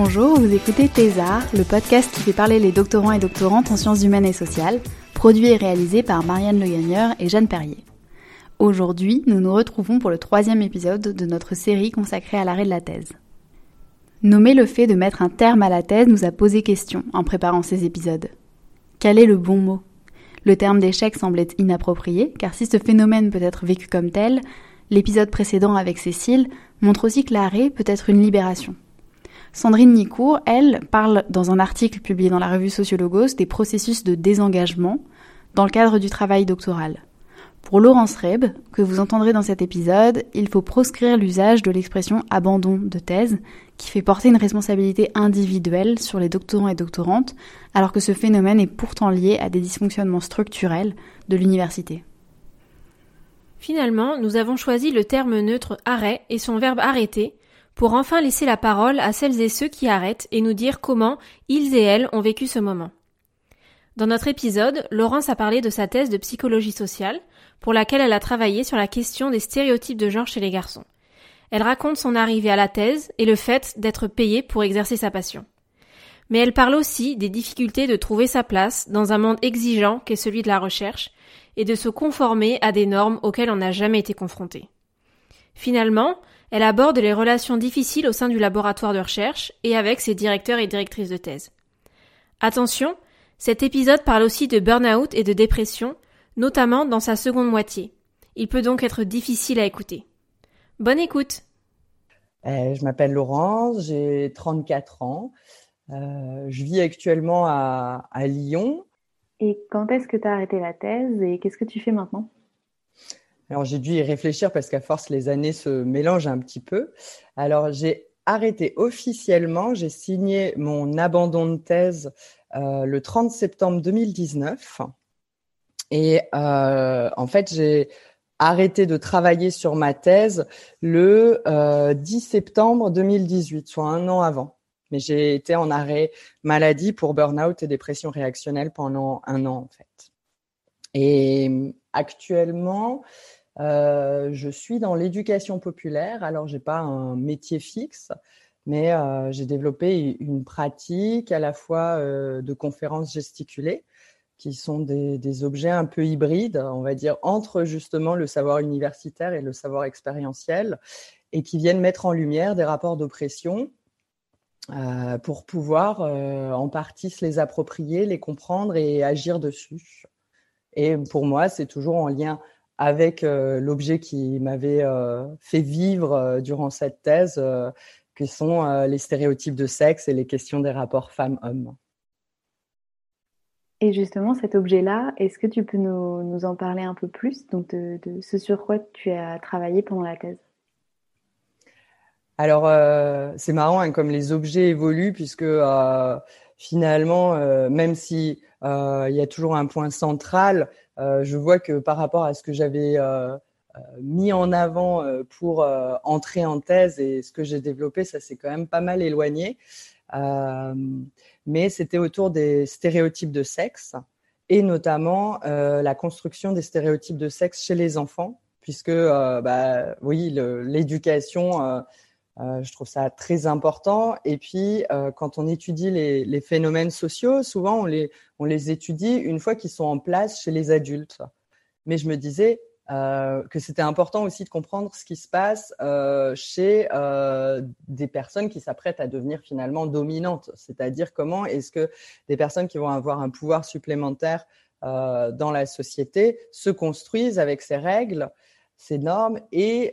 Bonjour, vous écoutez Thésard, le podcast qui fait parler les doctorants et doctorantes en sciences humaines et sociales, produit et réalisé par Marianne Le et Jeanne Perrier. Aujourd'hui, nous nous retrouvons pour le troisième épisode de notre série consacrée à l'arrêt de la thèse. Nommer le fait de mettre un terme à la thèse nous a posé question en préparant ces épisodes. Quel est le bon mot? Le terme d'échec semblait inapproprié, car si ce phénomène peut être vécu comme tel, l'épisode précédent avec Cécile montre aussi que l'arrêt peut être une libération. Sandrine Nicourt, elle, parle dans un article publié dans la revue Sociologos des processus de désengagement dans le cadre du travail doctoral. Pour Laurence Reb, que vous entendrez dans cet épisode, il faut proscrire l'usage de l'expression abandon de thèse, qui fait porter une responsabilité individuelle sur les doctorants et doctorantes, alors que ce phénomène est pourtant lié à des dysfonctionnements structurels de l'université. Finalement, nous avons choisi le terme neutre arrêt et son verbe arrêter pour enfin laisser la parole à celles et ceux qui arrêtent et nous dire comment ils et elles ont vécu ce moment. Dans notre épisode, Laurence a parlé de sa thèse de psychologie sociale, pour laquelle elle a travaillé sur la question des stéréotypes de genre chez les garçons. Elle raconte son arrivée à la thèse et le fait d'être payée pour exercer sa passion. Mais elle parle aussi des difficultés de trouver sa place dans un monde exigeant qu'est celui de la recherche et de se conformer à des normes auxquelles on n'a jamais été confronté. Finalement, elle aborde les relations difficiles au sein du laboratoire de recherche et avec ses directeurs et directrices de thèse. Attention, cet épisode parle aussi de burn-out et de dépression, notamment dans sa seconde moitié. Il peut donc être difficile à écouter. Bonne écoute euh, Je m'appelle Laurence, j'ai 34 ans. Euh, je vis actuellement à, à Lyon. Et quand est-ce que tu as arrêté la thèse et qu'est-ce que tu fais maintenant? Alors j'ai dû y réfléchir parce qu'à force les années se mélangent un petit peu. Alors j'ai arrêté officiellement, j'ai signé mon abandon de thèse euh, le 30 septembre 2019. Et euh, en fait, j'ai arrêté de travailler sur ma thèse le 10 euh, septembre 2018, soit un an avant. Mais j'ai été en arrêt maladie pour burn-out et dépression réactionnelle pendant un an en fait. Et actuellement, euh, je suis dans l'éducation populaire. Alors, j'ai pas un métier fixe, mais euh, j'ai développé une pratique à la fois euh, de conférences gesticulées, qui sont des, objets un peu hybrides, on va dire, entre justement le savoir universitaire et le savoir expérientiel, et qui viennent mettre en lumière des rapports d'oppression pour pouvoir en partie se les approprier, les comprendre et agir dessus. Et pour moi, c'est toujours en lien avec euh, l'objet qui m'avait euh, fait vivre euh, durant cette thèse, qui sont les stéréotypes de sexe et les questions des rapports femmes-hommes. Et justement, cet objet-là, est-ce que tu peux nous, nous, en parler un peu plus, donc de, de, ce sur quoi tu as travaillé pendant la thèse? Alors, euh, c'est marrant, hein, comme les objets évoluent, puisque euh, finalement, euh, même si il y a toujours un point central, je vois que par rapport à ce que j'avais euh, euh, mis en avant pour entrer en thèse et ce que j'ai développé, ça s'est quand même pas mal éloigné. mais c'était autour des stéréotypes de sexe et notamment la construction des stéréotypes de sexe chez les enfants, puisque bah, oui, l'éducation euh, je trouve ça très important. Et puis, euh, quand on étudie les, phénomènes sociaux, souvent on les, étudie une fois qu'ils sont en place chez les adultes. Mais je me disais euh, que c'était important aussi de comprendre ce qui se passe chez des personnes qui s'apprêtent à devenir finalement dominantes. C'est-à-dire comment est-ce que des personnes qui vont avoir un pouvoir supplémentaire dans la société se construisent avec ces règles, ces normes et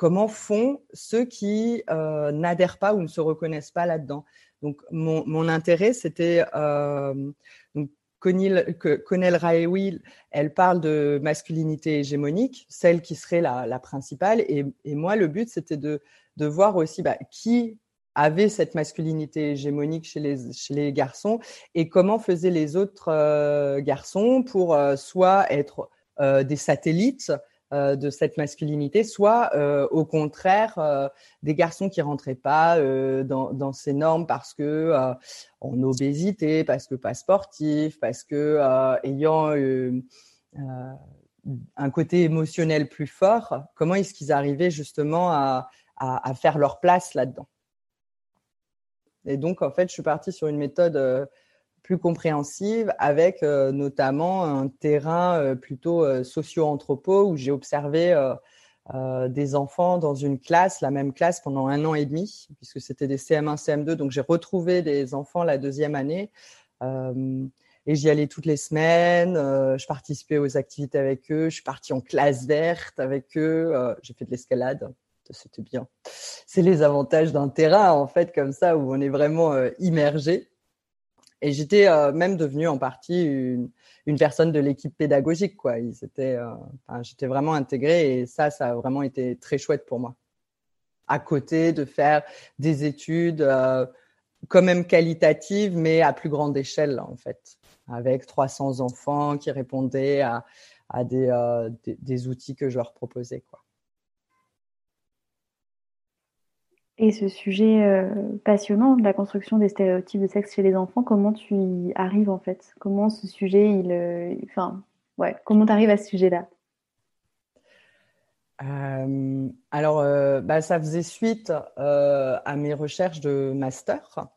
comment font ceux qui euh, n'adhèrent pas ou ne se reconnaissent pas là-dedans. Donc, mon, intérêt, c'était euh, Connell Raewi, elle parle de masculinité hégémonique, celle qui serait la, principale. Et, moi, le but, c'était de, voir aussi bah, qui avait cette masculinité hégémonique chez les, garçons et comment faisaient les autres euh, garçons pour soit être des satellites de cette masculinité, soit au contraire des garçons qui rentraient pas dans, ces normes parce que en obésité, parce que pas sportif, parce que ayant un côté émotionnel plus fort, comment est-ce qu'ils arrivaient justement à faire leur place là-dedans? Et donc, en fait, je suis partie sur une méthode euh, plus compréhensive avec euh, notamment un terrain euh, plutôt socio-anthropo où j'ai observé des enfants dans une classe, la même classe pendant un an et demi, puisque c'était des CM1, CM2. Donc, j'ai retrouvé des enfants la deuxième année. et j'y allais toutes les semaines. je participais aux activités avec eux. Je suis partie en classe verte avec eux. j'ai fait de l'escalade c'était bien. C'est les avantages d'un terrain, en fait, comme ça, où on est vraiment euh, immergé. Et j'étais euh, même devenue en partie une, personne de l'équipe pédagogique, quoi. Euh, j'étais vraiment intégrée et ça, ça a vraiment été très chouette pour moi. À côté de faire des études quand même qualitatives, mais à plus grande échelle, en fait, avec 300 enfants qui répondaient à, des, des, des, outils que je leur proposais, quoi. Et ce sujet euh, passionnant de la construction des stéréotypes de sexe chez les enfants, comment tu y arrives en fait? Comment ce sujet, il, euh, enfin, ouais, comment tu arrives à ce sujet-là? Euh, alors, bah, ça faisait suite à mes recherches de master.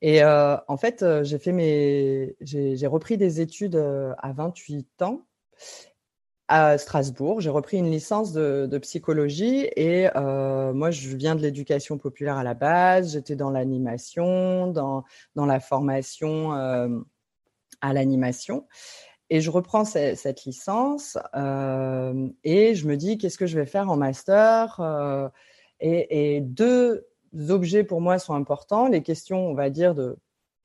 Et en fait, j'ai fait mes, j'ai repris des études à 28 ans Strasbourg. J'ai repris une licence de, psychologie et euh, moi, je viens de l'éducation populaire à la base. J'étais dans l'animation, dans, la formation euh, à l'animation. Et je reprends cette, licence euh, et je me dis qu'est-ce que je vais faire en master et, deux objets pour moi sont importants. Les questions, on va dire, de,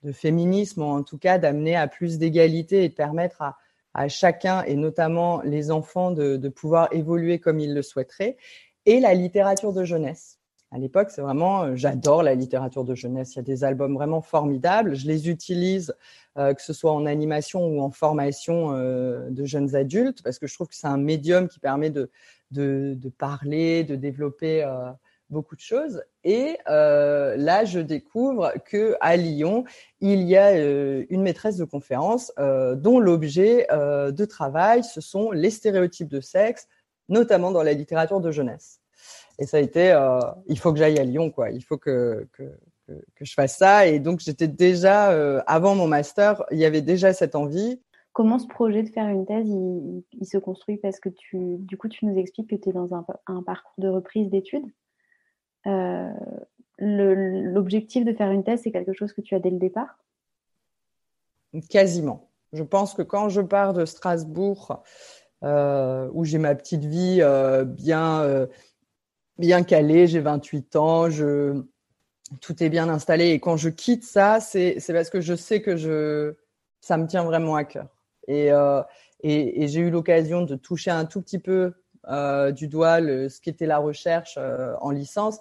de féminisme, en tout cas d'amener à plus d'égalité et de permettre à, à chacun et notamment les enfants de, pouvoir évoluer comme ils le souhaiteraient. Et la littérature de jeunesse. À l'époque, c'est vraiment, euh, j'adore la littérature de jeunesse. Il y a des albums vraiment formidables. Je les utilise, euh, que ce soit en animation ou en formation euh, de jeunes adultes, parce que je trouve que c'est un médium qui permet de, de, de parler, de développer beaucoup de choses. Et euh, là, je découvre que à Lyon, il y a euh, une maîtresse de conférence euh, dont l'objet de travail, ce sont les stéréotypes de sexe, notamment dans la littérature de jeunesse. Et ça a été, il faut que j'aille à Lyon, quoi. Il faut que, que, je fasse ça. Et donc, j'étais déjà, avant mon master, il y avait déjà cette envie. Comment ce projet de faire une thèse, il, se construit? Parce que tu, du coup, tu nous expliques que tu es dans un, un parcours de reprise d'études. Euh, l'objectif de faire une thèse, c'est quelque chose que tu as dès le départ? Quasiment. Je pense que quand je pars de Strasbourg, euh, où j'ai ma petite vie euh, bien, bien calée, j'ai 28 ans, tout est bien installé. Et quand je quitte ça, c'est parce que je sais que ça me tient vraiment à cœur. Et j'ai eu l'occasion de toucher un tout petit peu du doigt le, ce qu'était la recherche en licence.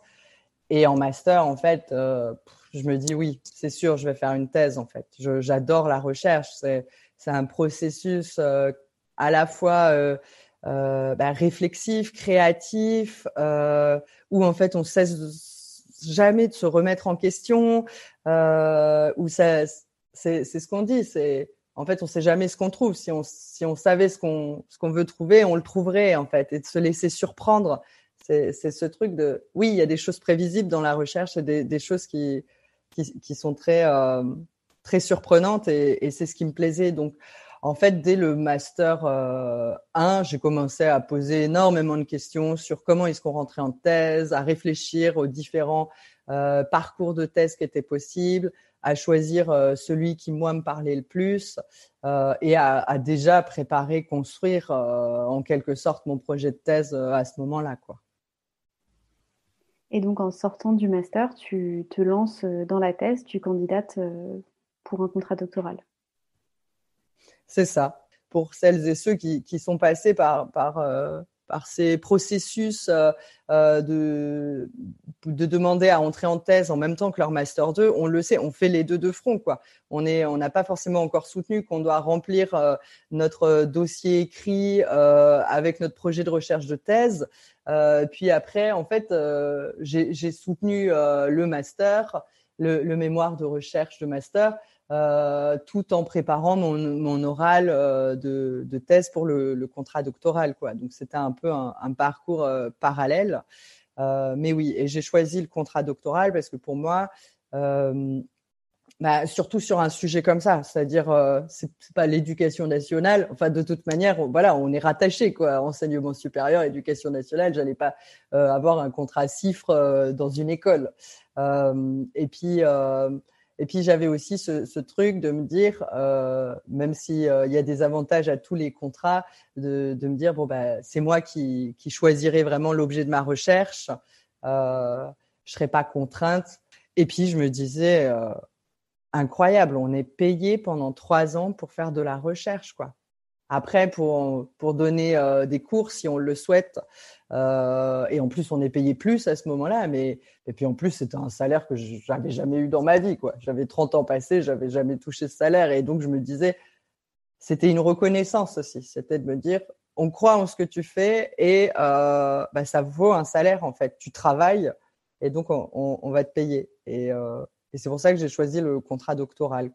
Et en master, en fait, euh, je me dis oui, c'est sûr, je vais faire une thèse. En fait, j'adore la recherche. C'est un processus euh, à la fois euh, bah, réflexif, créatif, où en fait on cesse jamais de se remettre en question. où ça, c'est ce qu'on dit. C'est en fait, on sait jamais ce qu'on trouve. Si on, si on savait ce qu'on ce qu'on veut trouver, on le trouverait en fait, et de se laisser surprendre c'est ce truc de, oui, il y a des choses prévisibles dans la recherche et des, choses qui, qui, sont très, euh, très surprenantes et, c'est ce qui me plaisait. Donc, en fait, dès le master 1, euh, j'ai commencé à poser énormément de questions sur comment est-ce qu'on rentrait en thèse, à réfléchir aux différents euh, parcours de thèse qui étaient possibles, à choisir celui qui moi me parlait le plus et à, à, déjà préparer, construire en quelque sorte mon projet de thèse à ce moment-là, quoi. Et donc, en sortant du master, tu te lances euh, dans la thèse, tu candidates euh, pour un contrat doctoral. c'est ça. Pour celles et ceux qui, qui sont passés par, par, euh, ces processus de, de demander à entrer en thèse en même temps que leur master 2, on le sait, on fait les deux de front quoi. On est, on n'a pas forcément encore soutenu qu'on doit remplir notre dossier écrit avec notre projet de recherche de thèse. Puis après, en fait, j'ai soutenu le master, le, le, mémoire de recherche de master. Euh, tout en préparant mon, mon oral euh, de, de, thèse pour le, le, contrat doctoral. Quoi. Donc c'était un peu un, un parcours euh, parallèle. mais oui, et j'ai choisi le contrat doctoral parce que pour moi, bah, surtout sur un sujet comme ça, c'est-à-dire euh, c'est pas l'éducation nationale. Enfin, de toute manière, voilà, on est rattaché quoi, enseignement supérieur, éducation nationale. J'allais pas avoir un contrat cifre dans une école. et puis et puis j'avais aussi ce, truc de me dire, euh, même si euh, il y a des avantages à tous les contrats, de, me dire bon bah c'est moi qui, qui choisirai vraiment l'objet de ma recherche, euh, je serai pas contrainte. Et puis je me disais euh, incroyable, on est payé pendant trois ans pour faire de la recherche quoi. Après, pour, pour donner euh, des cours, si on le souhaite, euh, et en plus, on est payé plus à ce moment-là, mais et puis en plus, c'était un salaire que j'avais jamais eu dans ma vie, quoi. J'avais 30 ans passés, j'avais jamais touché ce salaire, et donc je me disais, c'était une reconnaissance aussi, c'était de me dire, on croit en ce que tu fais et euh, bah, ça vaut un salaire en fait. Tu travailles et donc on, va te payer. Et, et c'est pour ça que j'ai choisi le contrat doctoral.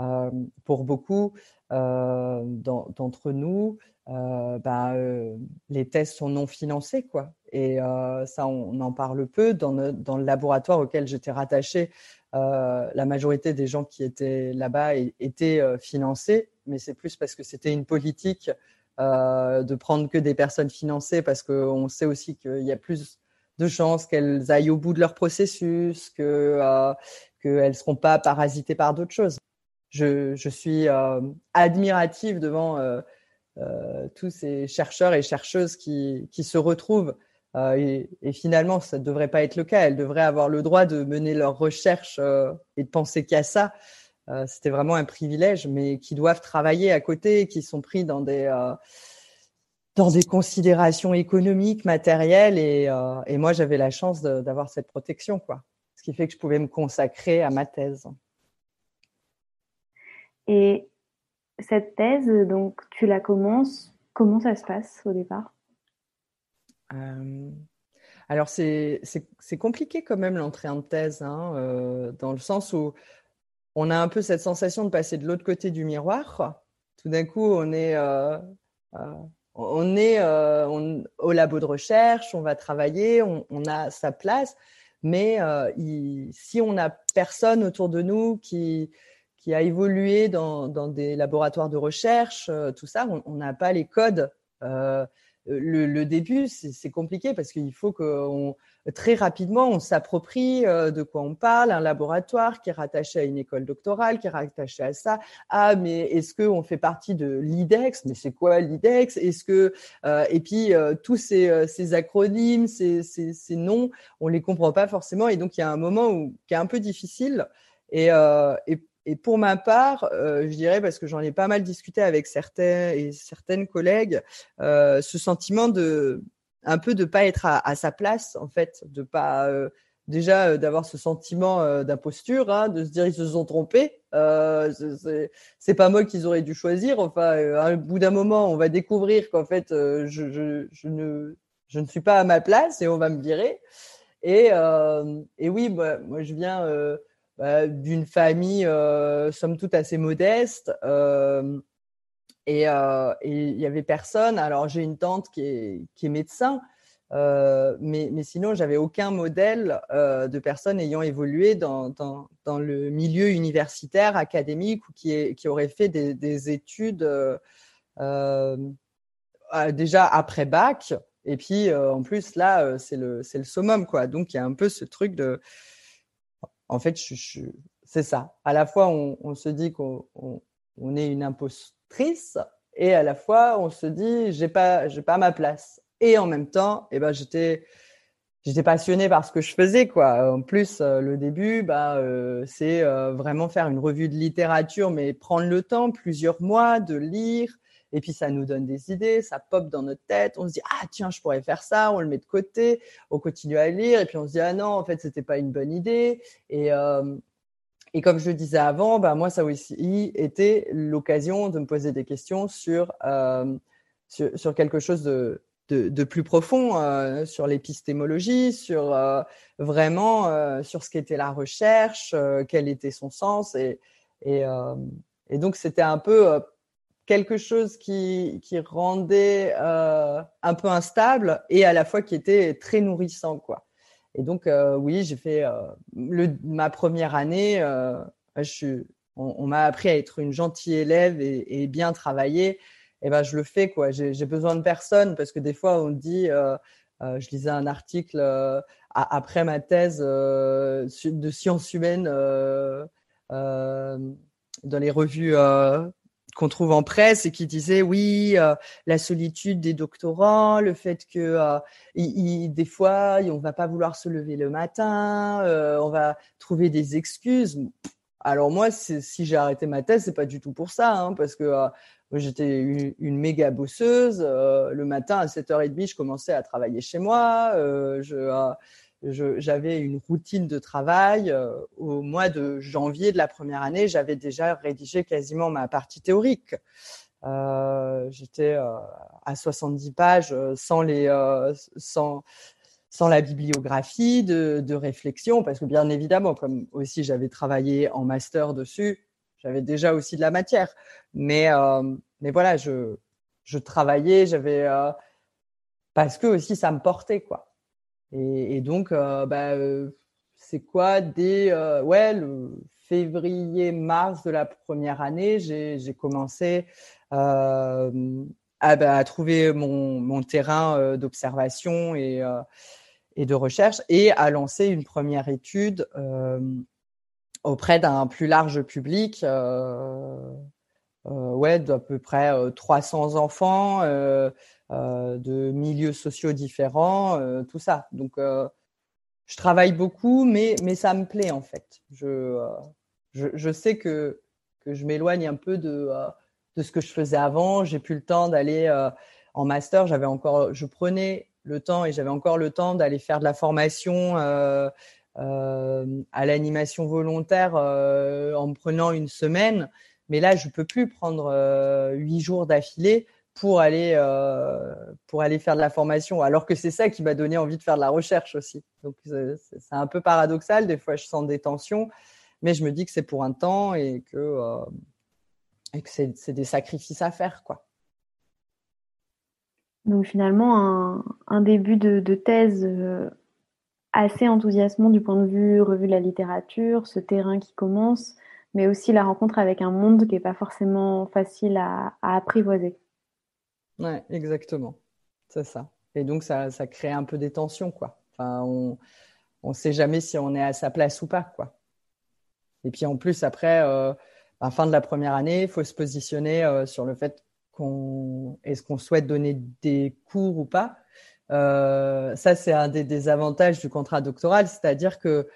Euh, pour beaucoup euh, d'entre nous, euh, bah, les tests sont non financés. Et ça, on, en parle peu. Dans, dans le laboratoire auquel j'étais rattachée, la majorité des gens qui étaient là-bas étaient financés, mais c'est plus parce que c'était une politique de prendre que des personnes financées, parce qu'on sait aussi qu'il y a plus de chances qu'elles aillent au bout de leur processus, que qu'elles ne seront pas parasitées par d'autres choses je, je suis euh, admirative devant euh, euh, tous ces chercheurs et chercheuses qui, qui se retrouvent. Et, et, finalement, ça ne devrait pas être le cas. Elles devraient avoir le droit de mener leurs recherches et de penser qu'à ça. C'était vraiment un privilège, mais qui doivent travailler à côté, qui sont pris dans des dans des considérations économiques, matérielles, et, et moi j'avais la chance d'avoir cette protection, quoi. Ce qui fait que je pouvais me consacrer à ma thèse. Et cette thèse, donc tu la commences, comment ça se passe au départ? Euh, Alors c'est compliqué quand même l'entrée en thèse, hein, euh, dans le sens où on a un peu cette sensation de passer de l'autre côté du miroir. Tout d'un coup, on est, euh, on est au labo de recherche, on va travailler, on, a sa place, mais il, si on n'a personne autour de nous qui a évolué dans, des laboratoires de recherche, euh, tout ça, on n'a pas les codes. Euh, le, le, début, c'est compliqué parce qu'il faut que très rapidement, on s'approprie euh, de quoi on parle, un laboratoire qui est rattaché à une école doctorale, qui est rattaché à ça. Ah, mais est-ce qu'on fait partie de l'IDEX Mais c'est quoi l'IDEX Est-ce que euh, et puis euh, tous ces, acronymes, ces, ces, ces, noms, on les comprend pas forcément, et donc il y a un moment où, qui est un peu difficile. Et, et et pour ma part, je dirais, parce que j'en ai pas mal discuté avec certains et certaines collègues, ce sentiment de un peu de pas être à, sa place, en fait, de pas euh, déjà euh, d'avoir ce sentiment euh, d'imposture, hein, de se dire ils se sont trompés. c'est pas moi qu'ils auraient dû choisir. Enfin, à bout d'un moment, on va découvrir qu'en fait, je, ne je ne suis pas à ma place et on va me virer. Et, et oui, bah, moi je viens euh, d'une famille somme toute assez modeste. Euh, et il y avait personne. Alors j'ai une tante qui est, médecin, euh, mais, mais, sinon, j'avais aucun modèle euh, de personnes ayant évolué dans, dans, le milieu universitaire, académique, ou qui, qui aurait fait des, des études euh, déjà après bac. Et puis, en plus, là, c'est le, le summum, quoi. Donc, il y a un peu ce truc de en fait, c'est ça. À la fois, on, se dit qu'on on, est une impostrice et à la fois, on se dit, j'ai pas, j'ai pas ma place. Et en même temps, eh ben, j'étais, j'étais passionnée par ce que je faisais quoi. En plus, euh, le début, bah, euh, c'est euh, vraiment faire une revue de littérature, mais prendre le temps, plusieurs mois, de lire. Et puis ça nous donne des idées, ça pop dans notre tête. On se dit ah tiens, je pourrais faire ça. On le met de côté, on continue à lire. Et puis on se dit ah non, en fait c'était pas une bonne idée. Et et comme je le disais avant, bah, moi ça aussi été l'occasion de me poser des questions sur sur, sur quelque chose de de, plus profond euh, sur l'épistémologie, sur euh, vraiment euh, sur ce qu'était la recherche, quel était son sens. Et, et, et donc, c'était un peu quelque chose qui, qui rendait un peu instable et à la fois qui était très nourrissant. Quoi. Et donc, oui, j'ai fait le, ma première année. je suis, on, m'a appris à être une gentille élève et, et bien travailler eh ben je le fais quoi. J'ai besoin de personne parce que des fois on dit, euh, euh, je lisais un article euh, après ma thèse de sciences humaines dans les revues qu'on trouve en presse et qui disait oui la solitude des doctorants, le fait que des fois on va pas vouloir se lever le matin, on va trouver des excuses. Alors moi, si j'ai arrêté ma thèse, c'est pas du tout pour ça, hein, parce que J'étais une, méga bosseuse. Euh, le matin à 7h30, je commençais à travailler chez moi. Euh, euh, je, j'avais une routine de travail. au mois de janvier de la première année, j'avais déjà rédigé quasiment ma partie théorique. J'étais à 70 pages sans les sans sans la bibliographie de, de réflexion, parce que bien évidemment, comme aussi j'avais travaillé en master dessus, j'avais déjà aussi de la matière. Mais, euh, mais voilà, je, je travaillais, j'avais. Euh, parce que aussi, ça me portait, quoi. Et, donc, euh, bah, c'est quoi Dès ouais, le février-mars de la première année, j'ai commencé à, bah, à, trouver mon, terrain d'observation et, de recherche et à lancer une première étude auprès d'un plus large public, euh, euh, d'à peu près 300 euh, enfants de milieux sociaux différents, tout ça. Donc, je travaille beaucoup, mais, mais ça me plaît en fait. Je, je, sais que, que je m'éloigne un peu de, de ce que je faisais avant. J'ai plus le temps d'aller en master. J'avais encore, je prenais le temps et j'avais encore le temps d'aller faire de la formation euh, euh, à l'animation volontaire euh, en me prenant une semaine. Mais là, je peux plus prendre euh, huit jours d'affilée pour aller pour aller faire de la formation alors que c'est ça qui m'a donné envie de faire de la recherche aussi donc c'est un peu paradoxal des fois je sens des tensions mais je me dis que c'est pour un temps et que que c'est des sacrifices à faire quoi donc finalement un, début de, thèse assez enthousiasmant du point de vue revue de la littérature, ce terrain qui commence, mais aussi la rencontre avec un monde qui n'est pas forcément facile à, apprivoiser. Ouais, exactement. C'est ça. Et donc, ça, ça, crée un peu des tensions, quoi. Enfin, on ne sait jamais si on est à sa place ou pas, quoi. Et puis, en plus, après, euh, à la fin de la première année, il faut se positionner euh, sur le fait qu'on est-ce qu'on souhaite donner des cours ou pas. Euh, ça, c'est un des, avantages du contrat doctoral, c'est-à-dire que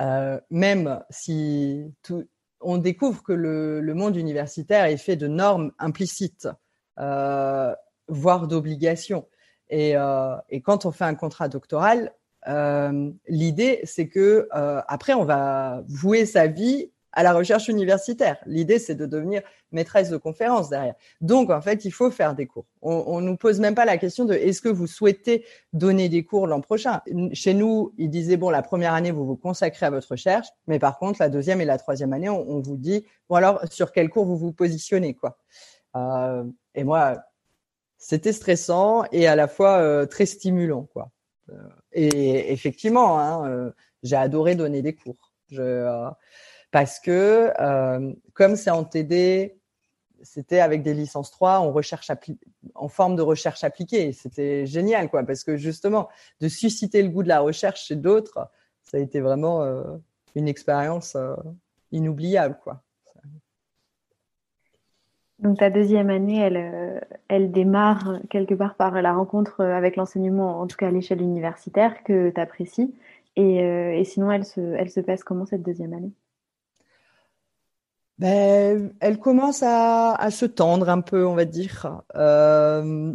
euh, même si tout, on découvre que le, le, monde universitaire est fait de normes implicites, euh, voire d'obligations. Et, euh, et, quand on fait un contrat doctoral, euh, l'idée, c'est que euh, après, on va vouer sa vie à la recherche universitaire. L'idée, c'est de devenir maîtresse de conférence derrière. Donc, en fait, il faut faire des cours. On ne nous pose même pas la question de est-ce que vous souhaitez donner des cours l'an prochain? Chez nous, ils disaient, bon, la première année, vous vous consacrez à votre recherche, mais par contre, la deuxième et la troisième année, on, vous dit, bon, alors, sur quel cours vous vous positionnez, quoi? Euh, et moi, c'était stressant et à la fois euh, très stimulant, quoi. Euh, et effectivement, hein, euh, j'ai adoré donner des cours. Parce que comme c'est en TD, c'était avec des licences 3 en recherche en forme de recherche appliquée. C'était génial, quoi, parce que justement, de susciter le goût de la recherche chez d'autres, ça a été vraiment une expérience inoubliable, quoi. Donc ta deuxième année, elle, euh, elle démarre quelque part par la rencontre avec l'enseignement, en tout cas à l'échelle universitaire, que tu apprécies. Et, euh, et, sinon, elle se, elle se passe comment cette deuxième année? Ben, Elle commence à, se tendre un peu, on va dire. Euh,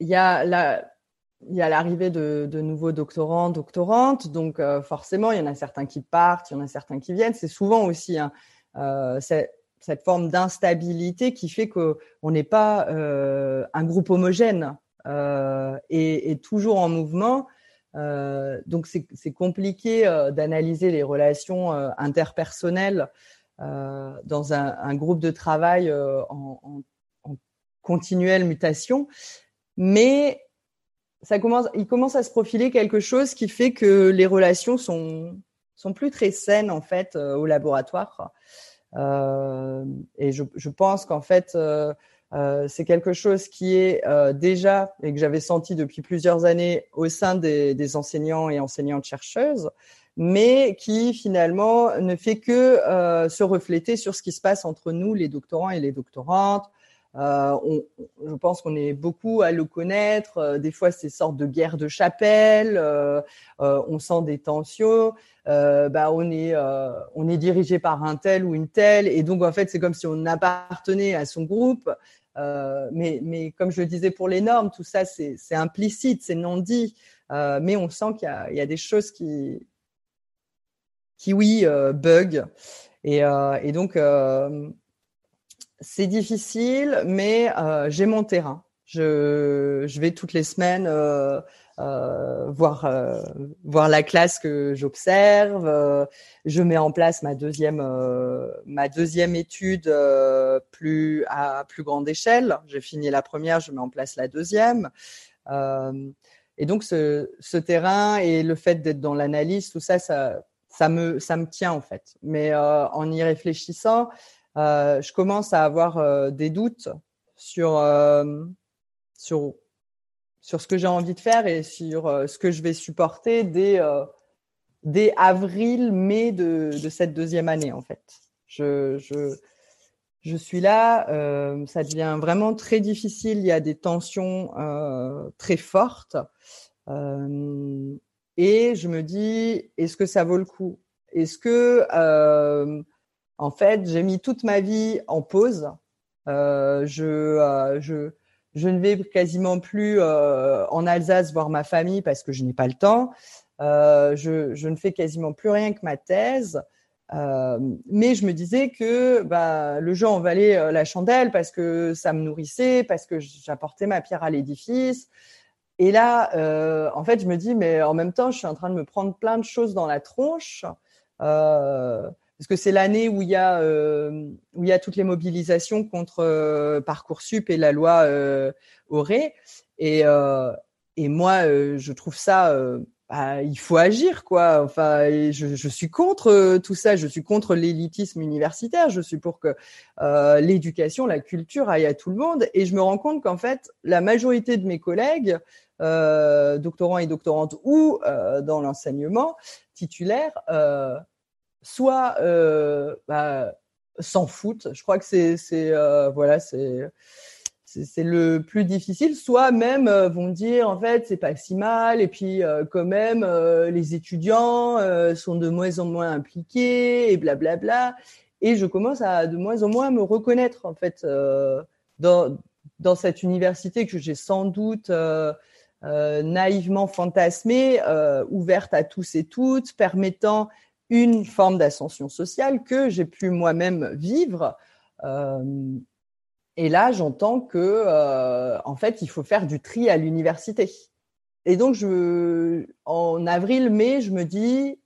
il y a l'arrivée de, nouveaux doctorants, doctorantes, donc euh, forcément, il y en a certains qui partent, il y en a certains qui viennent. C'est souvent aussi hein, euh, cette forme d'instabilité qui fait qu'on n'est pas euh, un groupe homogène euh, et, toujours en mouvement. Euh, donc c'est compliqué d'analyser les relations interpersonnelles dans un, groupe de travail en, en, continuelle mutation, mais ça commence, il commence à se profiler quelque chose qui fait que les relations sont sont plus très saines en fait au laboratoire. Euh, et je, je pense qu'en fait euh, euh c'est quelque chose qui est déjà et que j'avais senti depuis plusieurs années au sein des, des enseignants et enseignantes chercheuses, mais qui finalement ne fait que se refléter sur ce qui se passe entre nous, les doctorants et les doctorantes, euh, on, je pense qu'on est beaucoup à le connaître. Euh, des fois, c'est sortes de guerres de chapelle. Euh, on sent des tensions. bah, on est dirigé par un tel ou une telle, et donc en fait, c'est comme si on appartenait à son groupe. mais comme je le disais pour les normes, tout ça c'est implicite, c'est non dit. mais on sent qu'il y a des choses qui qui oui bug. Et donc c'est difficile, mais euh, j'ai mon terrain. Je, vais toutes les semaines euh, euh, voir la classe que j'observe. Je mets en place ma deuxième étude plus à plus grande échelle. J'ai fini la première, je mets en place la deuxième. et donc ce, terrain et le fait d'être dans l'analyse, tout ça, ça me tient en fait. Mais en y réfléchissant, euh, je commence à avoir euh, des doutes sur euh, sur sur ce que j'ai envie de faire et sur ce que je vais supporter dès dès avril mai de, cette deuxième année en fait. Je je suis là, ça devient vraiment très difficile. Il y a des tensions très fortes. Et je me dis, est-ce que ça vaut le coup? Est-ce que en fait, j'ai mis toute ma vie en pause. Euh, je, euh, je, ne vais quasiment plus euh, en Alsace voir ma famille parce que je n'ai pas le temps. Je, ne fais quasiment plus rien que ma thèse. Mais je me disais que bah, le jeu en valait la chandelle parce que ça me nourrissait, parce que j'apportais ma pierre à l'édifice. Et là, en fait, je me dis, mais en même temps, je suis en train de me prendre plein de choses dans la tronche. Parce que c'est l'année où il y a euh, où il y a toutes les mobilisations contre euh, parcoursup et la loi euh, Auré. Et euh, et moi je trouve ça bah, il faut agir quoi. Enfin je, je suis contre tout ça. Je suis contre l'élitisme universitaire. Je suis pour que l'éducation la culture aille à tout le monde. Et je me rends compte qu'en fait la majorité de mes collègues doctorants et doctorantes ou dans l'enseignement titulaire soit euh, bah, s'en foutent. Je crois que c'est euh, voilà c'est c'est le plus difficile. Soit même euh, vont dire en fait c'est pas si mal et puis euh, quand même les étudiants sont de moins en moins impliqués et blablabla. Bla, bla. Et je commence à de moins en moins me reconnaître en fait dans dans cette université que j'ai sans doute naïvement fantasmée, ouverte à tous et toutes, permettant une forme d'ascension sociale que j'ai pu moi-même vivre. Euh, et là, j'entends que, euh, en fait, il faut faire du tri à l'université. Et donc, en avril-mai, je me dis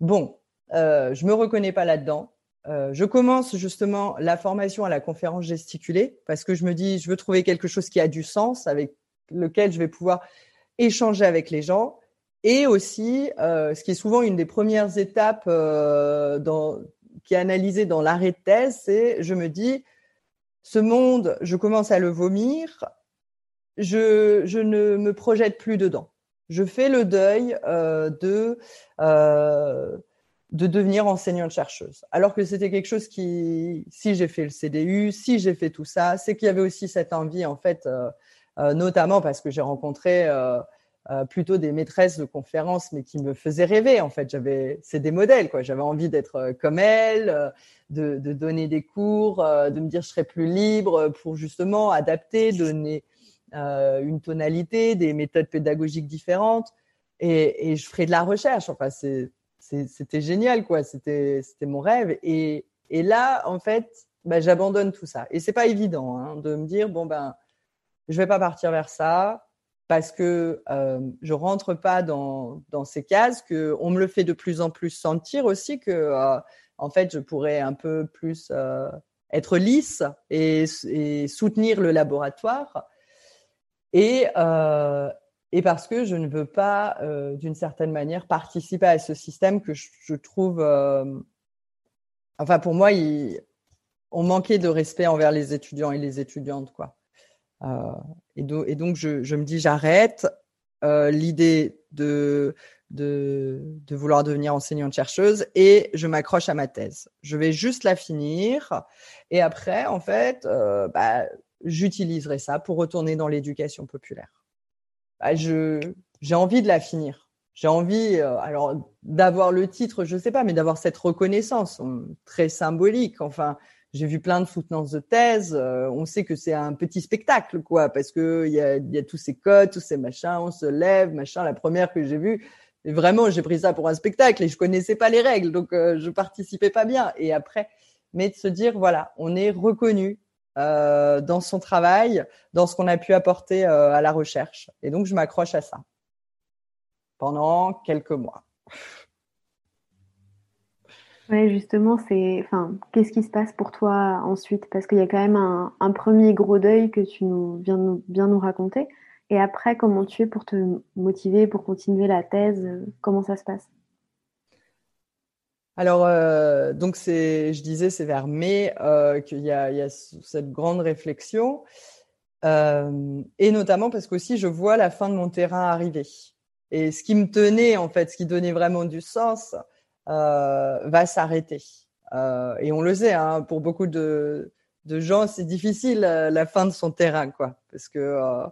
bon, euh, je me reconnais pas là-dedans. Euh, je commence justement la formation à la conférence gesticulée parce que je me dis je veux trouver quelque chose qui a du sens avec lequel je vais pouvoir échanger avec les gens. Et aussi, euh, ce qui est souvent une des premières étapes euh, qui est analysée dans l'arrêt de thèse, c'est je me dis, ce monde, je commence à le vomir, je, ne me projette plus dedans. Je fais le deuil euh, de, de devenir enseignante-chercheuse. Alors que c'était quelque chose qui, si j'ai fait le CDU, si j'ai fait tout ça, c'est qu'il y avait aussi cette envie, en fait, notamment parce que j'ai rencontré euh, plutôt des maîtresses de conférences, mais qui me faisaient rêver. En fait, j'avais, c'est des modèles, quoi. J'avais envie d'être comme elles, de, de, donner des cours, de me dire je serais plus libre pour justement adapter, donner une tonalité, des méthodes pédagogiques différentes, et, et je ferai de la recherche. Enfin, c'était génial, quoi. C'était mon rêve. Et, et, là, en fait, bah, j'abandonne tout ça. Et c'est pas évident hein, de me dire bon ben, je vais pas partir vers ça parce que euh, je rentre pas dans, dans ces cases. Que on me le fait de plus en plus sentir aussi que euh, en fait, je pourrais un peu plus euh, être lisse et, soutenir le laboratoire. Et, euh, et parce que je ne veux pas, d'une certaine manière, participer à ce système que je, trouve, enfin pour moi, on manquait de respect envers les étudiants et les étudiantes, quoi. Euh, et, donc je, me dis j'arrête l'idée de, de, vouloir devenir enseignante chercheuse et je m'accroche à ma thèse. Je vais juste la finir et après, en fait, bah, j'utiliserai ça pour retourner dans l'éducation populaire. Bah, je j'ai envie de la finir. J'ai envie, euh, alors d'avoir le titre, je sais pas, mais d'avoir cette reconnaissance très symbolique. Enfin, j'ai vu plein de soutenances de thèse. Euh, on sait que c'est un petit spectacle, quoi, parce que il y a, tous ces codes, tous ces machins, on se lève, machin. La première que j'ai vue, vraiment, j'ai pris ça pour un spectacle et je connaissais pas les règles, donc euh, je participais pas bien. Et après, mais de se dire, voilà, on est reconnu, euh, dans son travail, dans ce qu'on a pu apporter euh, à la recherche. Et donc, je m'accroche à ça pendant quelques mois. Ouais, justement, c'est, enfin, qu'est-ce qui se passe pour toi ensuite? Parce qu'il y a quand même un, premier gros deuil que tu nous viens nous, bien nous raconter. Et après, comment tu es pour te motiver, pour continuer la thèse? Comment ça se passe? Alors, euh, donc c'est, je disais, c'est vers mai euh, qu'il y a, cette grande réflexion, euh, et notamment parce qu'aussi je vois la fin de mon terrain arriver. Et ce qui me tenait, en fait, ce qui donnait vraiment du sens, va s'arrêter. Euh, et on le sait, hein, pour beaucoup de, de gens, c'est difficile la fin de son terrain, quoi, parce que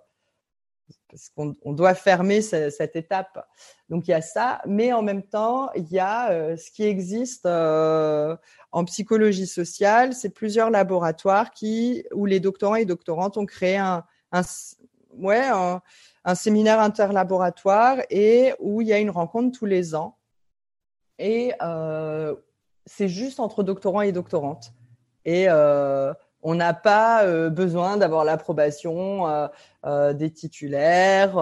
parce qu'on on doit fermer cette, étape. Donc il y a ça, mais en même temps, il y a euh, ce qui existe euh, en psychologie sociale, c'est plusieurs laboratoires qui où les doctorants et doctorantes ont créé un, un ouais un, séminaire interlaboratoire et où il y a une rencontre tous les ans et euh, c'est juste entre doctorants et doctorantes et euh, on n'a pas euh, besoin d'avoir l'approbation des titulaires,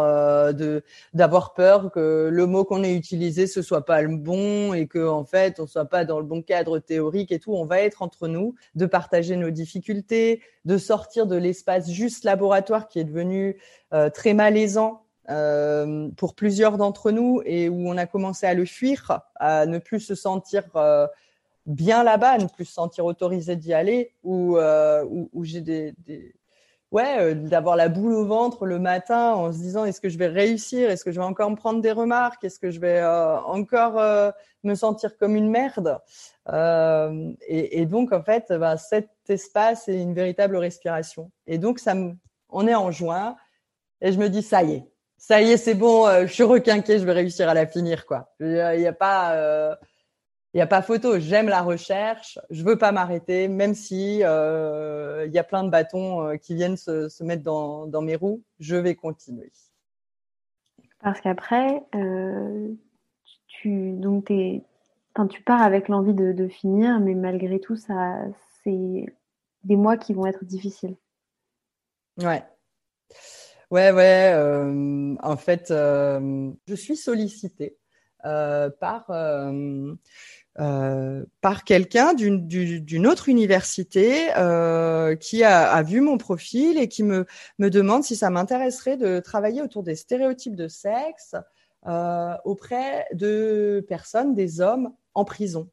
d'avoir peur que le mot qu'on ait utilisé ce soit pas le bon et que en fait on soit pas dans le bon cadre théorique et tout. On va être entre nous, de partager nos difficultés, de sortir de l'espace juste laboratoire qui est devenu très malaisant pour plusieurs d'entre nous et où on a commencé à le fuir, à ne plus se sentir bien là-bas, ne plus se sentir autorisé d'y aller, ou euh, où, j'ai des, ouais, euh, d'avoir la boule au ventre le matin en se disant est-ce que je vais réussir, est-ce que je vais encore me prendre des remarques, est-ce que je vais euh, encore euh, me sentir comme une merde? Et, donc en fait, bah, cet espace est une véritable respiration. Et donc ça, on est en juin et je me dis ça y est, ça y est, c'est bon, je suis requinqué, je vais réussir à la finir quoi. Il n'y a, a, pas il n'y a pas photo. J'aime la recherche. Je veux pas m'arrêter, même si euh, il y a plein de bâtons euh, qui viennent se, se mettre dans, dans, mes roues. Je vais continuer. Parce qu'après, euh, tu donc es, tu pars avec l'envie de, de, finir, mais malgré tout, ça, c'est des mois qui vont être difficiles. Ouais. Ouais, ouais. Euh, en fait, euh, je suis sollicitée euh, par par quelqu'un d'une autre université qui a, a, vu mon profil et qui me, me demande si ça m'intéresserait de travailler autour des stéréotypes de sexe auprès de personnes, des hommes en prison.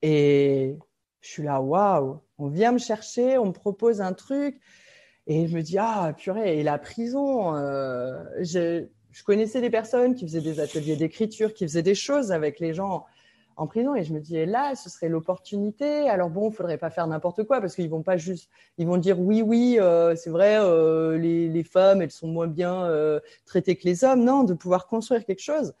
Et je suis là, waouh, on vient me chercher, on me propose un truc. Et je me dis, ah, purée, et la prison, euh, je, connaissais des personnes qui faisaient des ateliers d'écriture, qui faisaient des choses avec les gens en prison. Et je me dis, là, ce serait l'opportunité. Alors bon, il faudrait pas faire n'importe quoi parce qu'ils vont pas juste, ils vont dire oui, oui, euh, c'est vrai, euh, les, les, femmes, elles sont moins bien traitées que les hommes. Non, de pouvoir construire quelque chose.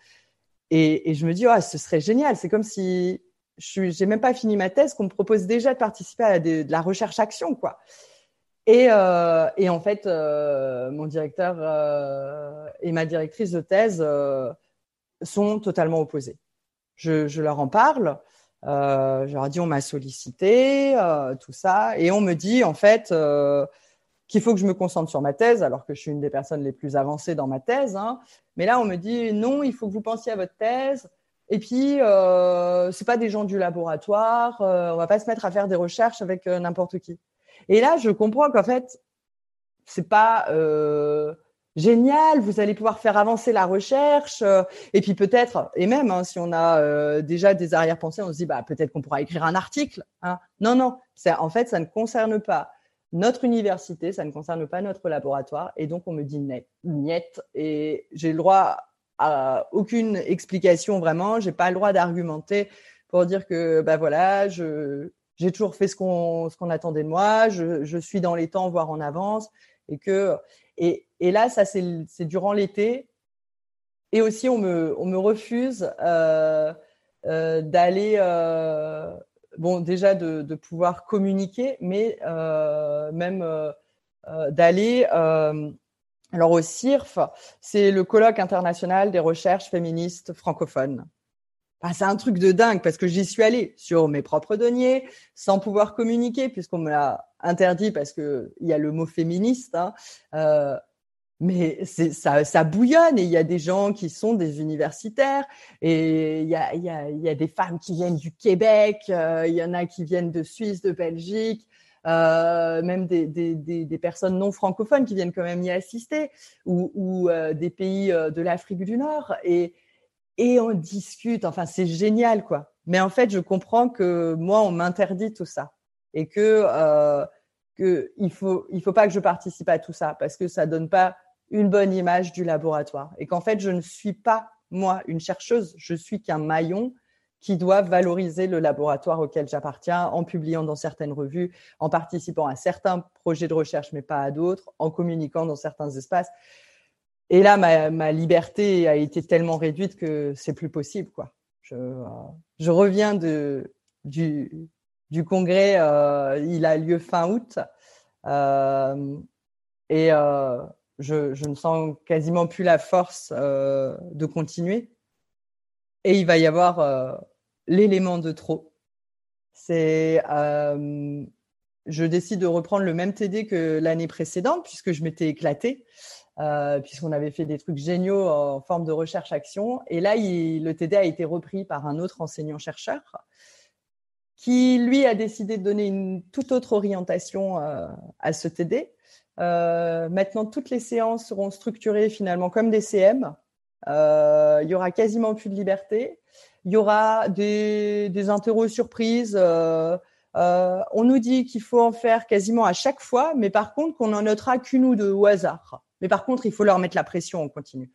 Et, et je me dis, ah, ce serait génial. C'est comme si je n'ai même pas fini ma thèse qu'on me propose déjà de participer à de, la recherche-action, quoi. Et, euh, et, en fait, euh, mon directeur euh, et ma directrice de thèse sont totalement opposés je, leur en parle. Euh, je leur dis on m'a sollicité, euh, tout ça, et on me dit en fait euh, qu'il faut que je me concentre sur ma thèse, alors que je suis une des personnes les plus avancées dans ma thèse. Hein. Mais là, on me dit non, il faut que vous pensiez à votre thèse. Et puis, euh, c'est pas des gens du laboratoire. Euh, on va pas se mettre à faire des recherches avec euh, n'importe qui. Et là, je comprends qu'en fait, c'est pas génial, vous allez pouvoir faire avancer la recherche. Euh, et puis peut-être, et même hein, si on a euh, déjà des arrière-pensées, on se dit bah peut-être qu'on pourra écrire un article. Hein. Non, non, en fait ça ne concerne pas notre université, ça ne concerne pas notre laboratoire, et donc on me dit net, niet, et j'ai le droit à aucune explication vraiment, j'ai pas le droit d'argumenter pour dire que bah voilà, je j'ai toujours fait ce qu'on attendait de moi, je, suis dans les temps, voire en avance, et que et, là, ça, c'est durant l'été. Et aussi, on me, refuse euh, euh, d'aller, euh, bon, déjà de, de, pouvoir communiquer, mais même d'aller. alors, au CIRF, c'est le colloque international des recherches féministes francophones. C'est un truc de dingue parce que j'y suis allée sur mes propres deniers, sans pouvoir communiquer, puisqu'on me l'a interdit parce qu'il y a le mot féministe. Hein mais ça, bouillonne et il y a des gens qui sont des universitaires et il y a, des femmes qui viennent du Québec, euh, il y en a qui viennent de Suisse, de Belgique, euh, même des, personnes non francophones qui viennent quand même y assister ou, ou euh, des pays euh, de l'Afrique du Nord et, et on discute. Enfin, c'est génial quoi. Mais en fait, je comprends que moi, on m'interdit tout ça et que euh, il faut il faut pas que je participe à tout ça parce que ça donne pas une bonne image du laboratoire et qu'en fait, je ne suis pas, moi, une chercheuse, je suis qu'un maillon qui doit valoriser le laboratoire auquel j'appartiens en publiant dans certaines revues, en participant à certains projets de recherche, mais pas à d'autres, en communiquant dans certains espaces. Et là, ma, liberté a été tellement réduite que c'est plus possible, quoi. Je, reviens du, congrès, euh, il a lieu fin août, euh, et euh, je, ne sens quasiment plus la force euh, de continuer. Et il va y avoir euh, l'élément de trop. Euh, je décide de reprendre le même TD que l'année précédente puisque je m'étais éclatée, puisqu'on avait fait des trucs géniaux en forme de recherche-action. Et là, le TD a été repris par un autre enseignant-chercheur qui, lui, a décidé de donner une toute autre orientation à ce TD euh, maintenant, toutes les séances seront structurées finalement comme des CM. Euh, il y aura quasiment plus de liberté. Il y aura des, des interros surprises. Euh, euh, on nous dit qu'il faut en faire quasiment à chaque fois, mais par contre qu'on en notera qu'une ou deux au hasard. Mais par contre, il faut leur mettre la pression en continu.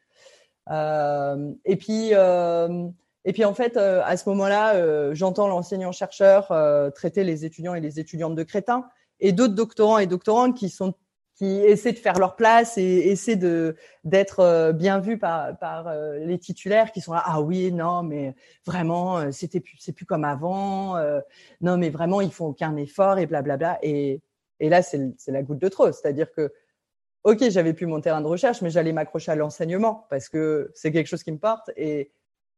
Euh, et puis, euh, et puis en fait, à ce moment-là, j'entends l'enseignant-chercheur traiter les étudiants et les étudiantes de crétins, et d'autres doctorants et doctorantes qui sont qui essaient de faire leur place et essaient de d'être euh, bien vus par par euh, les titulaires qui sont là. Ah oui non mais vraiment euh, c'était plus c'est plus comme avant non mais vraiment ils font aucun effort et blablabla. Et et là c'est la goutte de trop. C'est-à-dire que ok j'avais plus mon terrain de recherche mais j'allais m'accrocher à l'enseignement parce que c'est quelque chose qui me porte et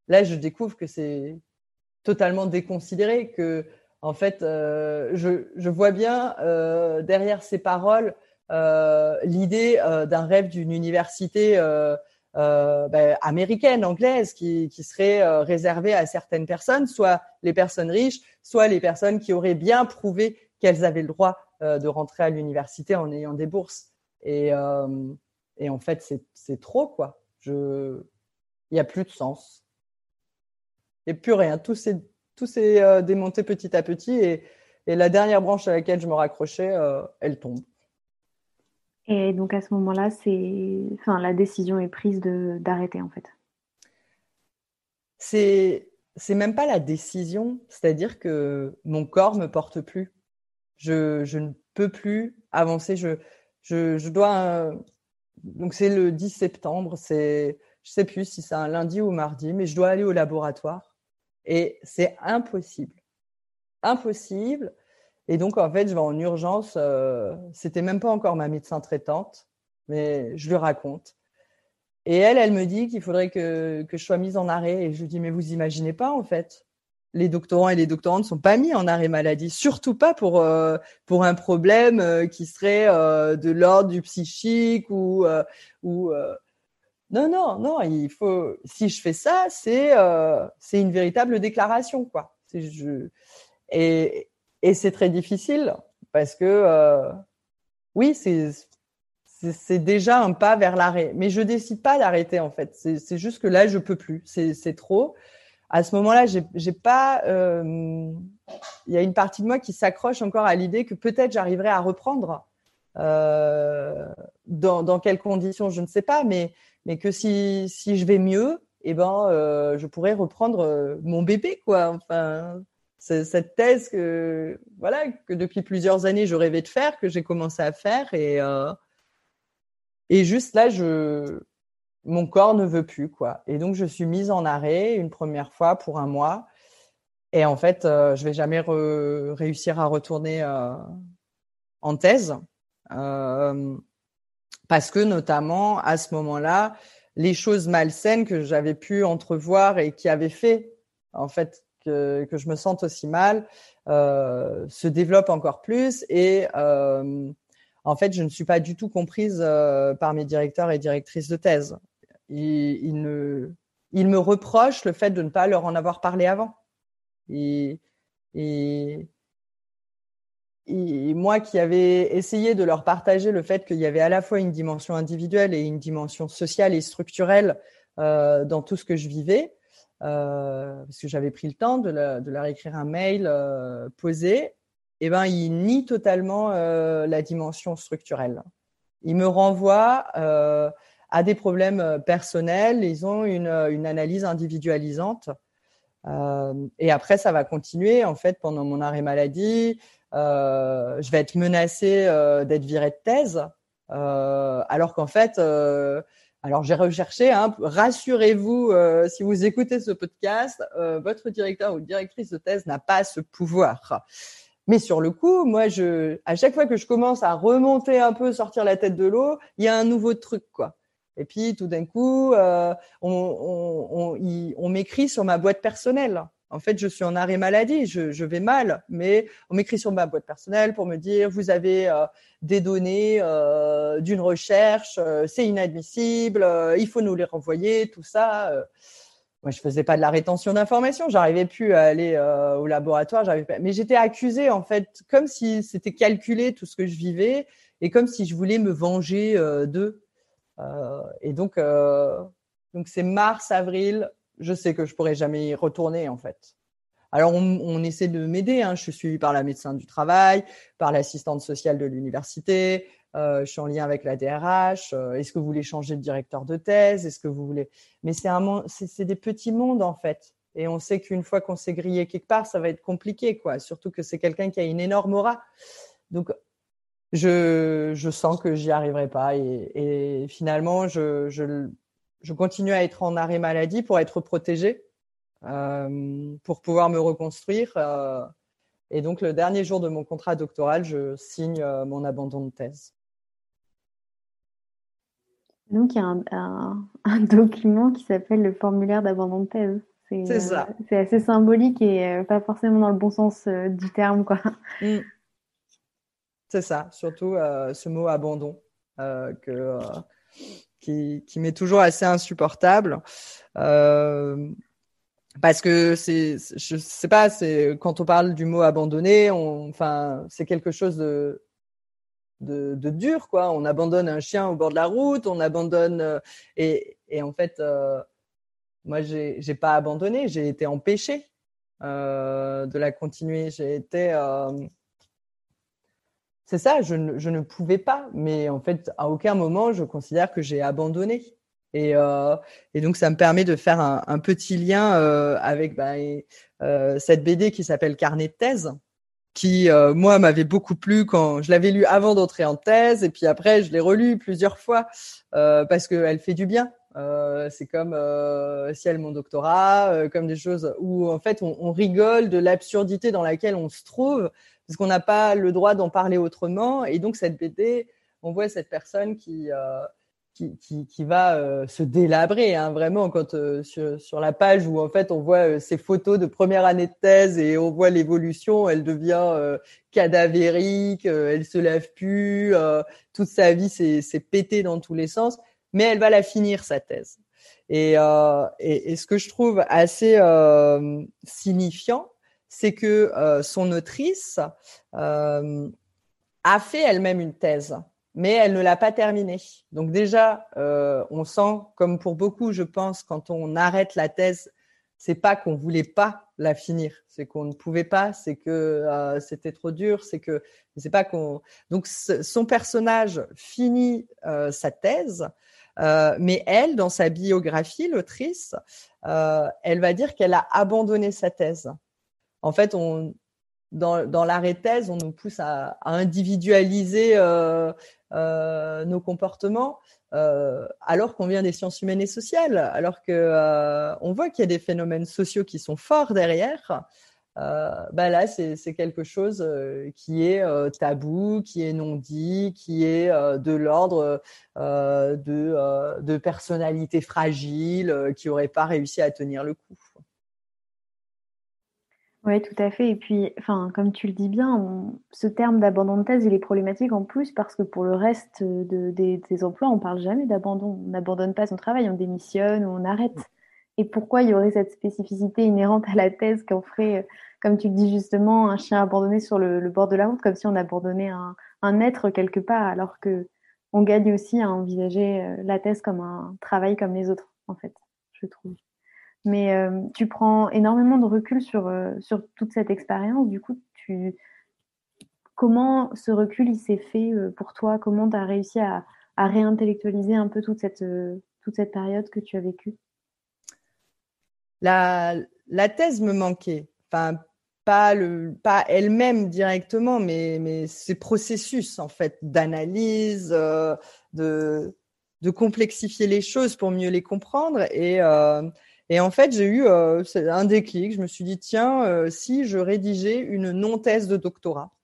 là je découvre que c'est totalement déconsidéré que en fait je je vois bien derrière ces paroles euh, l'idée euh, d'un rêve d'une université euh, ben, américaine, anglaise, qui, qui serait réservée à certaines personnes, soit les personnes riches, soit les personnes qui auraient bien prouvé qu'elles avaient le droit de rentrer à l'université en ayant des bourses. Et, et en fait, c'est trop, quoi. Je... Il n'y a plus de sens. A plus rien. Tout s'est tout démonté petit à petit et, et, la dernière branche à laquelle je me raccrochais, elle tombe. Et donc à ce moment-là, c'est, enfin, la décision est prise de d'arrêter en fait. C'est c'est même pas la décision, c'est-à-dire que mon corps me porte plus. Je, je ne peux plus avancer. Je, je, dois. donc c'est le 10 septembre. C'est, je sais plus si c'est un lundi ou mardi, mais je dois aller au laboratoire et c'est impossible, impossible. Et donc en fait, je vais en urgence. Euh, c'était même pas encore ma médecin traitante, mais je lui raconte. Et elle, elle me dit qu'il faudrait que, que je sois mise en arrêt. Et je lui dis, mais vous imaginez pas, en fait. Les doctorants et les doctorantes ne sont pas mis en arrêt maladie, surtout pas pour, euh, pour un problème euh, qui serait euh, de l'ordre du psychique ou. ou non, non, non, il faut. Si je fais ça, c'est c'est une véritable déclaration, quoi. Et, et c'est très difficile parce que, oui, c'est c'est déjà un pas vers l'arrêt. Mais je décide pas d'arrêter en fait. C'est juste que là, je peux plus. C'est trop. À ce moment-là, j'ai pas. Euh, il y a une partie de moi qui s'accroche encore à l'idée que peut-être j'arriverai à reprendre. Euh, dans, quelles conditions, je ne sais pas, mais, mais que si, si je vais mieux, eh ben, euh, je pourrais reprendre mon bébé, quoi. Enfin, cette thèse que, voilà, que depuis plusieurs années je rêvais de faire, que j'ai commencé à faire et, et juste là, je, mon corps ne veut plus, quoi. Et donc, je suis mise en arrêt une première fois pour un mois. Et en fait, euh, je vais jamais réussir à retourner euh, en thèse. Euh, parce que notamment, à ce moment-là, les choses malsaines que j'avais pu entrevoir et qui avaient fait, en fait, que, je me sente aussi mal, euh, se développent encore plus. Et en fait, je ne suis pas du tout comprise par mes directeurs et directrices de thèse. Ils, me, reprochent le fait de ne pas leur en avoir parlé avant. Et, moi qui avais essayé de leur partager le fait qu'il y avait à la fois une dimension individuelle et une dimension sociale et structurelle euh, dans tout ce que je vivais, euh, parce que j'avais pris le temps de, leur écrire un mail posé, eh ben, il nie totalement euh, la dimension structurelle. Il me renvoie euh, à des problèmes euh, personnels. Ils ont une, une analyse individualisante. Euh, et après, ça va continuer. En fait, pendant mon arrêt maladie, euh, je vais être menacée d'être virée de thèse, alors qu'en fait, alors j'ai recherché. Hein, rassurez-vous, si vous écoutez ce podcast, votre directeur ou directrice de thèse n'a pas ce pouvoir. Mais sur le coup, moi, je, à chaque fois que je commence à remonter un peu, sortir la tête de l'eau, il y a un nouveau truc, quoi. Et puis, tout d'un coup, euh, on, m'écrit sur ma boîte personnelle. En fait, je suis en arrêt maladie, je, vais mal, mais on m'écrit sur ma boîte personnelle pour me dire vous avez euh, des données euh, d'une recherche, c'est inadmissible, il faut nous les renvoyer, tout ça moi, je faisais pas de la rétention d'informations. J'arrivais plus à aller au laboratoire. Mais j'étais accusée en fait, comme si c'était calculé tout ce que je vivais et comme si je voulais me venger d'eux. Euh, et donc, euh, donc c'est mars, avril. Je sais que je pourrais jamais y retourner en fait. Alors, on, essaie de m'aider. Hein. Je suis suivie par la médecin du travail, par l'assistante sociale de l'université, euh, je suis en lien avec la DRH. Est-ce que vous voulez changer de directeur de thèse Est-ce que vous voulez Mais c'est c'est des petits mondes en fait. Et on sait qu'une fois qu'on s'est grillé quelque part, ça va être compliqué, quoi. Surtout que c'est quelqu'un qui a une énorme aura. Donc, je, je sens que j'y arriverai pas. Et, et finalement, je, je, je, continue à être en arrêt maladie pour être protégée, euh, pour pouvoir me reconstruire. Euh, et donc, le dernier jour de mon contrat doctoral, je signe euh, mon abandon de thèse. Donc, il y a un, un, document qui s'appelle le formulaire d'abandon de thèse. C'est ça. Euh, c'est assez symbolique et euh, pas forcément dans le bon sens euh, du terme. quoi. Mm. C'est ça, surtout euh, ce mot abandon que, qui, qui m'est toujours assez insupportable. parce que c'est, je sais pas, c'est quand on parle du mot abandonné, on, enfin, c'est quelque chose de dur, quoi. On abandonne un chien au bord de la route, on abandonne euh, et, en fait, euh, moi, j'ai, j'ai pas abandonné, j'ai été empêché euh, de la continuer. J'ai été, euh, c'est ça, je ne, pouvais pas, mais en fait, à aucun moment, je considère que j'ai abandonné. Et, euh, donc, ça me permet de faire un, petit lien euh, avec bah, euh, cette BD qui s'appelle Carnet de thèse, qui, moi, m'avait beaucoup plu quand je l'avais lu avant d'entrer en thèse. Et puis après, je l'ai relu plusieurs fois parce qu'elle fait du bien. c'est comme Ciel, mon doctorat, comme des choses où, en fait, on rigole de l'absurdité dans laquelle on se trouve parce qu'on n'a pas le droit d'en parler autrement. Et donc, cette BD, on voit cette personne qui qui, qui, qui, va euh, se délabrer hein, vraiment quand euh, sur, la page où en fait on voit euh, ces photos de première année de thèse et on voit l'évolution, elle devient cadavérique, elle se lève plus, toute sa vie c'est pété dans tous les sens, mais elle va la finir sa thèse. Et, et, et ce que je trouve assez signifiant, c'est que son autrice a fait elle-même une thèse mais elle ne l'a pas terminée. Donc déjà, euh, on sent, comme pour beaucoup, je pense, quand on arrête la thèse, c'est pas qu'on voulait pas la finir, c'est qu'on ne pouvait pas, c'est que euh, c'était trop dur, c'est que c'est pas qu'on. Donc son personnage finit euh, sa thèse, euh, mais elle, dans sa biographie, l'autrice, euh, elle va dire qu'elle a abandonné sa thèse. En fait, dans, dans l'arrêt thèse, on nous pousse à, individualiser euh, euh, nos comportements, euh, alors qu'on vient des sciences humaines et sociales, alors que on voit qu'il y a des phénomènes sociaux qui sont forts derrière. Bah là, c'est quelque chose qui est tabou, qui est non dit, qui est de l'ordre de personnalités fragiles qui n'auraient pas réussi à tenir le coup. Oui, tout à fait. Et puis, enfin, comme tu le dis bien, ce terme d'abandon de thèse, il est problématique en plus parce que pour le reste de, des, emplois, on parle jamais d'abandon. On n'abandonne pas son travail, on démissionne ou on arrête. Et pourquoi il y aurait cette spécificité inhérente à la thèse qu'on ferait, comme tu le dis justement, un chien abandonné sur le, bord de la route, comme si on abandonnait un, un être quelque part, alors que on gagne aussi à envisager euh, la thèse comme un travail comme les autres, en fait, je trouve. Mais euh, tu prends énormément de recul sur, euh, sur toute cette expérience. Du coup, tu... comment ce recul s'est fait euh, pour toi? Comment tu as réussi à, à, réintellectualiser un peu toute cette, toute cette période que tu as vécue? La, la thèse me manquait. Enfin, pas, pas elle-même directement, mais, mais ces processus en fait d'analyse, de, de complexifier les choses pour mieux les comprendre. Et, et en fait, j'ai eu euh, un déclic. Je me suis dit, tiens, euh, si je rédigeais une non-thèse de doctorat,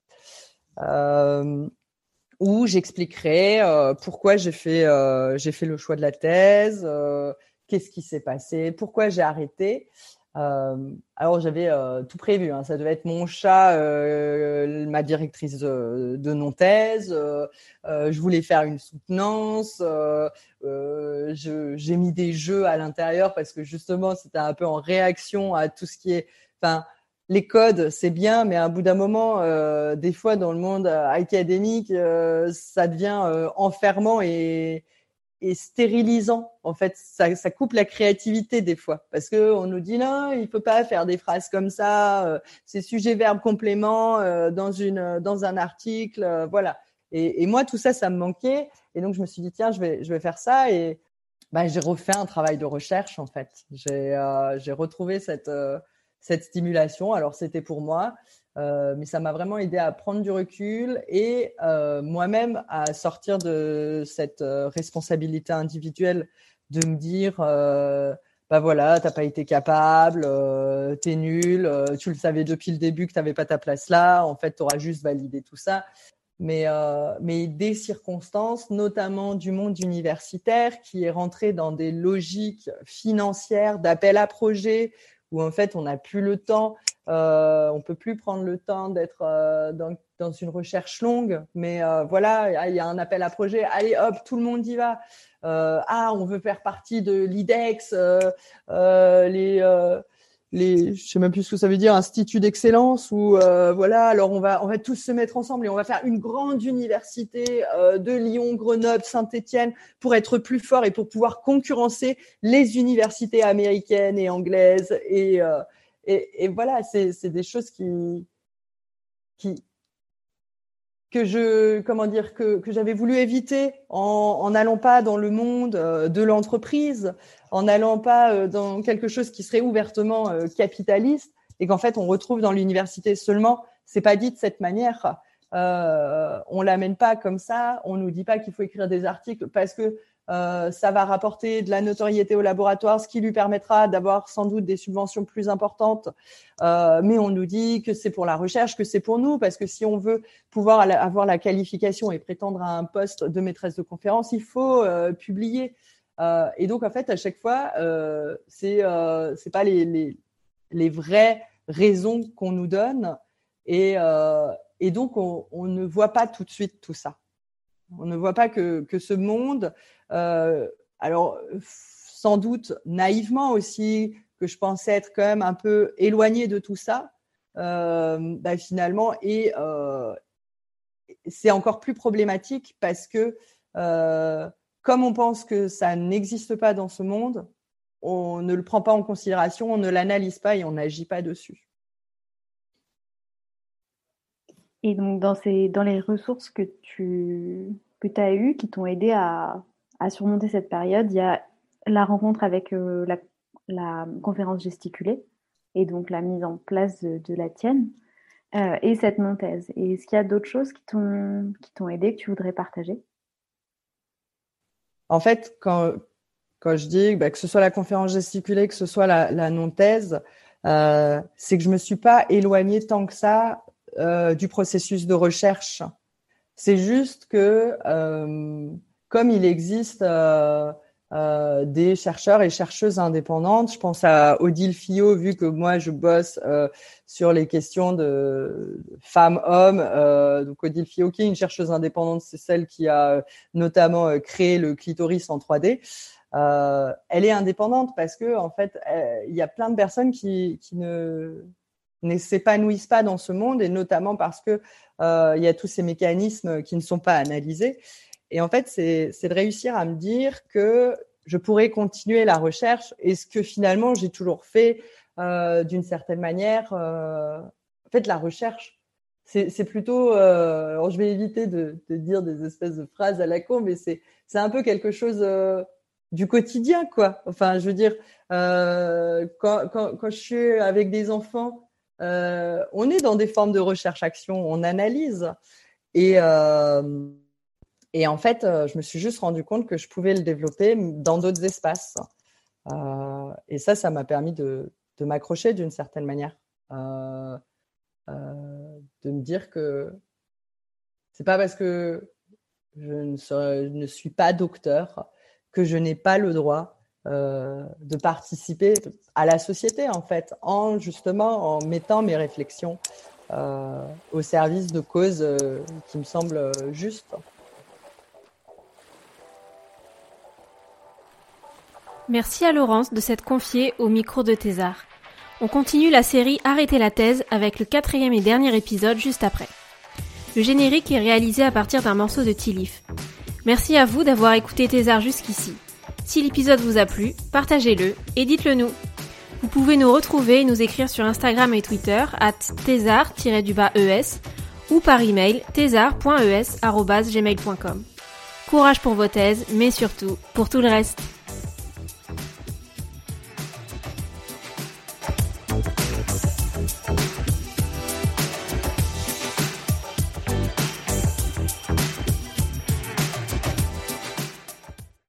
euh, où j'expliquerais pourquoi j'ai fait, j'ai fait le choix de la thèse, qu'est-ce qui s'est passé, pourquoi j'ai arrêté. Euh, alors j'avais euh, tout prévu, hein. ça devait être mon chat, euh, ma directrice de, non-thèse, je voulais faire une soutenance, j'ai mis des jeux à l'intérieur parce que justement c'était un peu en réaction à tout ce qui est... Les codes, c'est bien, mais à un bout d'un moment, des fois dans le monde académique, ça devient enfermant et, et stérilisant. En fait, ça, ça, coupe la créativité des fois parce que on nous dit non, il faut pas faire des phrases comme ça. Euh, c'est sujet verbe complément euh, dans une dans un article, euh, voilà. Et, et, moi, tout ça, ça me manquait. Et donc, je me suis dit tiens, je vais je vais faire ça. Et bah, j'ai refait un travail de recherche en fait. J'ai j'ai retrouvé cette cette stimulation. Alors, c'était pour moi. Euh, mais ça m'a vraiment aidé à prendre du recul et euh, moi-même à sortir de cette euh, responsabilité individuelle de me dire bah voilà t'as pas été capable t'es nul tu le savais depuis le début que t'avais pas ta place là en fait t'auras juste validé tout ça. Mais mais des circonstances notamment du monde universitaire qui est rentré dans des logiques financières d'appel à projet où en fait on n'a plus le temps euh, on peut plus prendre le temps d'être euh, dans, dans, une recherche longue, mais euh, voilà, il y a un appel à projet. Allez, hop, tout le monde y va. Euh, ah, on veut faire partie de l'IDEX, les les, je sais même plus ce que ça veut dire, institut d'excellence ou voilà. Alors on va, on va tous se mettre ensemble et on va faire une grande université de Lyon, Grenoble, Saint-Étienne pour être plus fort et pour pouvoir concurrencer les universités américaines et anglaises et et, et voilà, c'est des choses qui, qui, que je comment dire que, que j'avais voulu éviter en n'allant pas dans le monde de l'entreprise, en n'allant pas dans quelque chose qui serait ouvertement capitaliste et qu'en fait on retrouve dans l'université seulement c'est pas dit de cette manière euh, on l'amène pas comme ça. On nous dit pas qu'il faut écrire des articles parce que euh, ça va rapporter de la notoriété au laboratoire, ce qui lui permettra d'avoir sans doute des subventions plus importantes. Euh, mais on nous dit que c'est pour la recherche, que c'est pour nous, parce que si on veut pouvoir avoir la qualification et prétendre à un poste de maîtresse de conférence, il faut euh, publier. Et donc en fait, à chaque fois, c'est c'est pas les, vraies raisons qu'on nous donne. Et, donc, on, on, ne voit pas tout de suite tout ça. On ne voit pas que, ce monde, euh, alors sans doute naïvement aussi, que je pensais être quand même un peu éloigné de tout ça, euh, bah finalement, et euh, c'est encore plus problématique parce que comme on pense que ça n'existe pas dans ce monde, on ne le prend pas en considération, on ne l'analyse pas et on n'agit pas dessus. Et donc, dans, ces, dans les ressources que tu que as eues, qui t'ont aidé à, à, surmonter cette période, il y a la rencontre avec euh, la, conférence gesticulée et donc la mise en place de, la tienne euh, et cette non-thèse. Et est-ce qu'il y a d'autres choses qui t'ont aidé que tu voudrais partager? En fait, quand, quand je dis bah, que ce soit la conférence gesticulée, que ce soit la, non-thèse, euh, c'est que je me suis pas éloignée tant que ça euh, du processus de recherche. C'est juste que euh, comme il existe euh, des chercheurs et chercheuses indépendantes, je pense à Odile Fillot, vu que moi je bosse sur les questions de femmes-hommes. donc Odile Fillot, qui est une chercheuse indépendante, c'est celle qui a notamment créé le clitoris en 3D. Euh, elle est indépendante parce que en fait, il y a plein de personnes qui, qui ne ne s'épanouissent pas dans ce monde et notamment parce que euh, il y a tous ces mécanismes qui ne sont pas analysés. Et en fait, c'est de réussir à me dire que je pourrais continuer la recherche et ce que finalement j'ai toujours fait euh, d'une certaine manière. Euh, en fait, la recherche, c'est plutôt. Alors, je vais éviter de, dire des espèces de phrases à la con, mais c'est un peu quelque chose du quotidien, quoi. Enfin, je veux dire, quand, quand je suis avec des enfants euh, on est dans des formes de recherche-action, on analyse. Et, euh, et en fait, euh, je me suis juste rendu compte que je pouvais le développer dans d'autres espaces. Et ça, ça m'a permis de, de m'accrocher d'une certaine manière. De me dire que c'est pas parce que je ne suis pas docteur que je n'ai pas le droit euh, de participer à la société en fait, en justement en mettant mes réflexions euh, au service de causes euh, qui me semblent justes. Merci à Laurence de s'être confiée au micro de Thésard. On continue la série Arrêtez la thèse avec le quatrième et dernier épisode juste après. Le générique est réalisé à partir d'un morceau de Tilif. Merci à vous d'avoir écouté Thésard jusqu'ici. Si l'épisode vous a plu, partagez-le et dites-le nous. Vous pouvez nous retrouver et nous écrire sur Instagram et Twitter at thésar-es ou par email thésar.es.gmail.com. Courage pour vos thèses, mais surtout pour tout le reste.